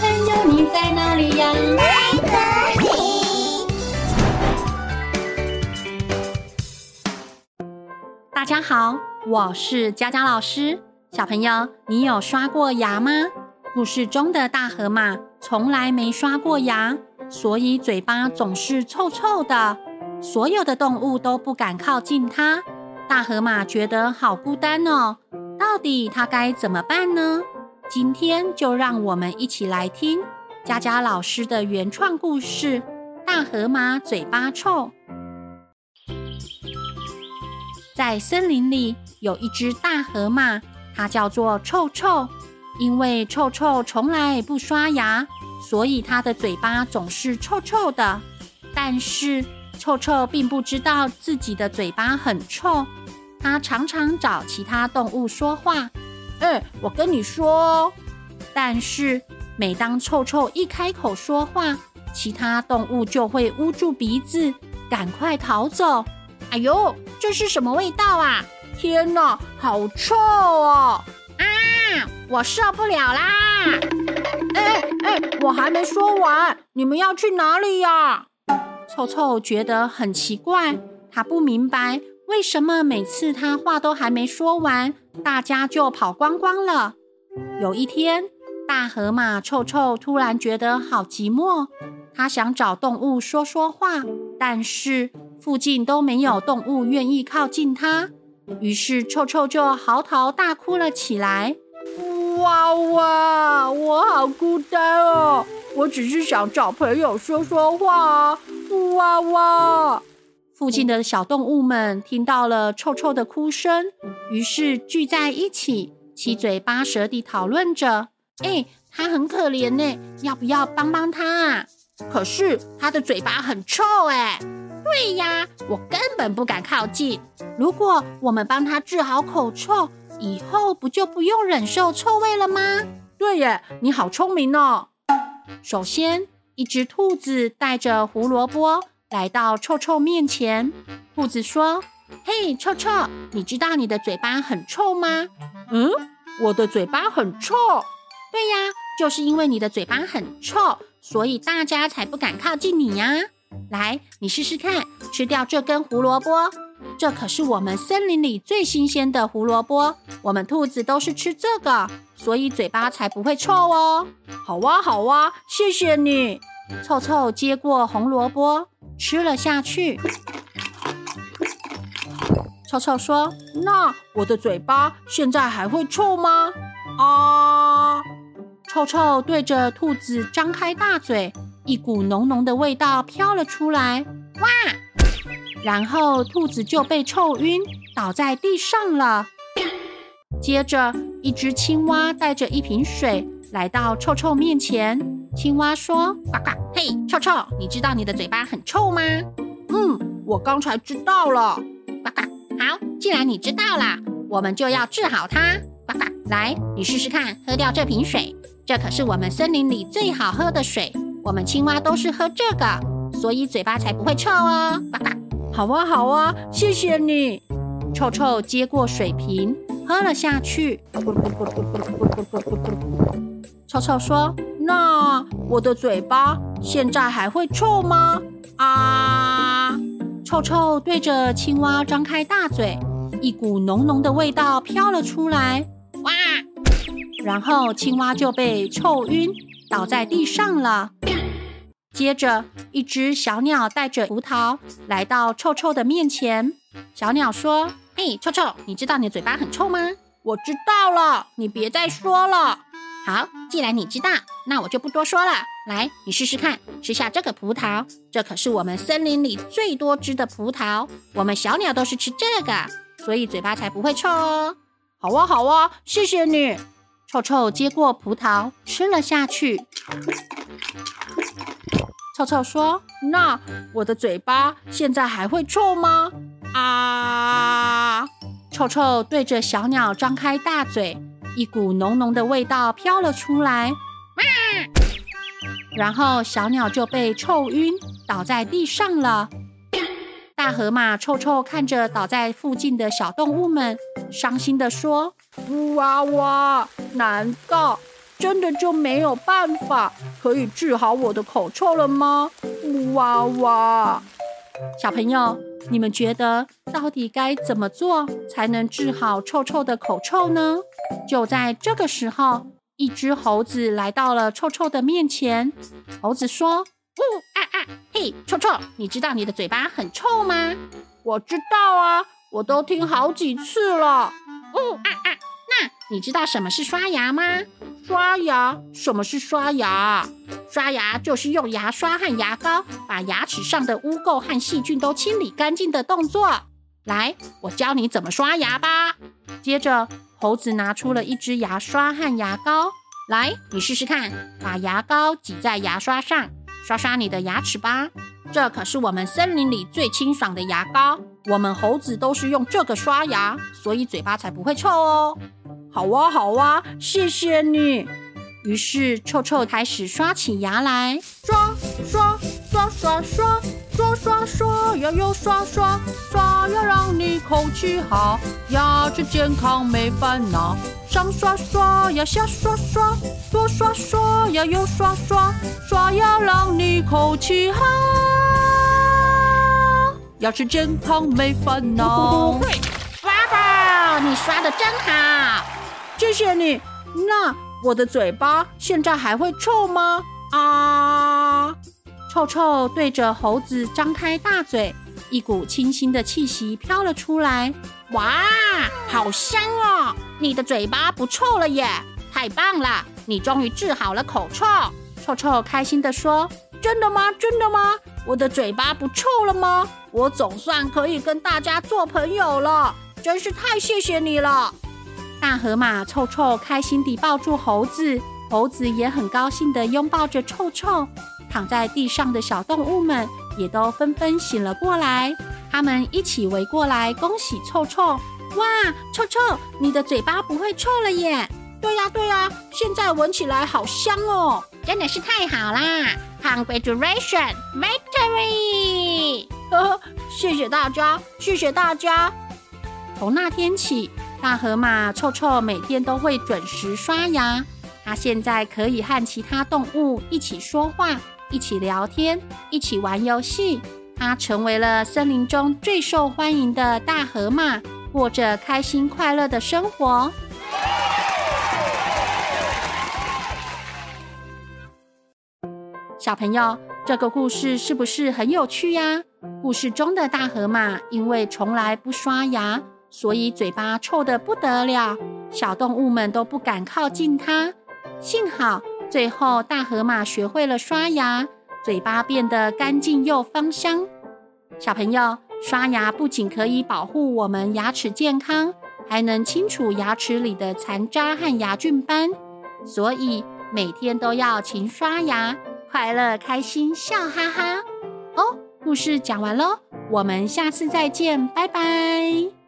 朋友，你在哪里呀？大家好，我是佳佳老师。小朋友，你有刷过牙吗？故事中的大河马从来没刷过牙，所以嘴巴总是臭臭的。所有的动物都不敢靠近它。大河马觉得好孤单哦，到底它该怎么办呢？今天就让我们一起来听佳佳老师的原创故事《大河马嘴巴臭》。在森林里有一只大河马，它叫做臭臭。因为臭臭从来不刷牙，所以它的嘴巴总是臭臭的。但是臭臭并不知道自己的嘴巴很臭，它常常找其他动物说话：“我跟你说。”但是每当臭臭一开口说话，其他动物就会捂住鼻子，赶快逃走。哎呦，这是什么味道啊？天哪，好臭哦！啊，我受不了啦！哎哎，我还没说完，你们要去哪里呀？臭臭觉得很奇怪，他不明白为什么每次他话都还没说完，大家就跑光光了。有一天，大河马臭臭突然觉得好寂寞，他想找动物说说话，但是。附近都没有动物愿意靠近它，于是臭臭就嚎啕大哭了起来。哇哇，我好孤单哦！我只是想找朋友说说话。哇哇！附近的小动物们听到了臭臭的哭声，于是聚在一起，七嘴八舌地讨论着：“哎，它很可怜呢，要不要帮帮他啊？可是它的嘴巴很臭，哎。”对呀，我根本不敢靠近。如果我们帮他治好口臭，以后不就不用忍受臭味了吗？对耶，你好聪明哦。首先，一只兔子带着胡萝卜来到臭臭面前。兔子说：“嘿，臭臭，你知道你的嘴巴很臭吗？”“嗯，我的嘴巴很臭。”“对呀，就是因为你的嘴巴很臭，所以大家才不敢靠近你呀。”来，你试试看，吃掉这根胡萝卜。这可是我们森林里最新鲜的胡萝卜，我们兔子都是吃这个，所以嘴巴才不会臭哦。好哇，好哇，谢谢你。臭臭接过红萝卜，吃了下去。臭臭说：“那我的嘴巴现在还会臭吗？”啊！臭臭对着兔子张开大嘴。一股浓浓的味道飘了出来，哇！然后兔子就被臭晕，倒在地上了。接着，一只青蛙带着一瓶水来到臭臭面前。青蛙说：“呱呱，嘿，臭臭，你知道你的嘴巴很臭吗？”“嗯，我刚才知道了。”“呱呱，好，既然你知道了，我们就要治好它。”“呱呱，来，你试试看，喝掉这瓶水，这可是我们森林里最好喝的水。”我们青蛙都是喝这个，所以嘴巴才不会臭哦。呱呱，好啊好啊，谢谢你。臭臭接过水瓶，喝了下去。臭臭说：“那我的嘴巴现在还会臭吗？”啊！臭臭对着青蛙张开大嘴，一股浓浓的味道飘了出来。哇！然后青蛙就被臭晕，倒在地上了。接着，一只小鸟带着葡萄来到臭臭的面前。小鸟说：“嘿，臭臭，你知道你的嘴巴很臭吗？”“我知道了，你别再说了。”“好，既然你知道，那我就不多说了。来，你试试看，吃下这个葡萄，这可是我们森林里最多汁的葡萄。我们小鸟都是吃这个，所以嘴巴才不会臭哦。”“好啊，好啊，谢谢你。”臭臭接过葡萄，吃了下去。臭臭说：“那我的嘴巴现在还会臭吗？”啊！臭臭对着小鸟张开大嘴，一股浓浓的味道飘了出来。哇！然后小鸟就被臭晕，倒在地上了。大河马臭臭看着倒在附近的小动物们，伤心地说：“哇哇！难道真的就没有办法可以治好我的口臭了吗？哇哇！小朋友，你们觉得到底该怎么做才能治好臭臭的口臭呢？就在这个时候，一只猴子来到了臭臭的面前。猴子说：“呜啊啊，嘿，臭臭，你知道你的嘴巴很臭吗？”“我知道啊，我都听好几次了。”“呜啊啊。”那你知道什么是刷牙吗？刷牙？什么是刷牙？刷牙就是用牙刷和牙膏把牙齿上的污垢和细菌都清理干净的动作。来，我教你怎么刷牙吧。接着，猴子拿出了一支牙刷和牙膏。来，你试试看，把牙膏挤在牙刷上，刷刷你的牙齿吧。这可是我们森林里最清爽的牙膏。我们猴子都是用这个刷牙，所以嘴巴才不会臭哦。好啊，好啊，谢谢你。于是臭臭开始刷起牙来，刷刷刷刷刷刷刷刷刷刷牙又刷刷刷牙，让你口气好，牙齿健康没烦恼。上刷刷牙，下刷刷，多刷刷牙又刷刷刷牙，让你口气好，牙齿健康没烦恼。爸爸，你刷得真好。谢谢你。那我的嘴巴现在还会臭吗？啊！臭臭对着猴子张开大嘴，一股清新的气息飘了出来。哇，好香哦！你的嘴巴不臭了耶！太棒了，你终于治好了口臭。臭臭开心地说：“真的吗？真的吗？我的嘴巴不臭了吗？我总算可以跟大家做朋友了，真是太谢谢你了。”大河马臭臭开心地抱住猴子，猴子也很高兴地拥抱着臭臭。躺在地上的小动物们也都纷纷醒了过来，他们一起围过来恭喜臭臭。哇，臭臭，你的嘴巴不会臭了耶！对呀对呀，现在闻起来好香哦，真的是太好啦！Congratulations, victory！呵呵，谢谢大家，谢谢大家。从那天起。大河马臭臭每天都会准时刷牙。它现在可以和其他动物一起说话，一起聊天，一起玩游戏。它成为了森林中最受欢迎的大河马，过着开心快乐的生活。小朋友，这个故事是不是很有趣呀？故事中的大河马因为从来不刷牙。所以嘴巴臭得不得了，小动物们都不敢靠近它。幸好最后大河马学会了刷牙，嘴巴变得干净又芳香。小朋友，刷牙不仅可以保护我们牙齿健康，还能清除牙齿里的残渣和牙菌斑。所以每天都要勤刷牙，快乐开心笑哈哈。哦，故事讲完喽，我们下次再见，拜拜。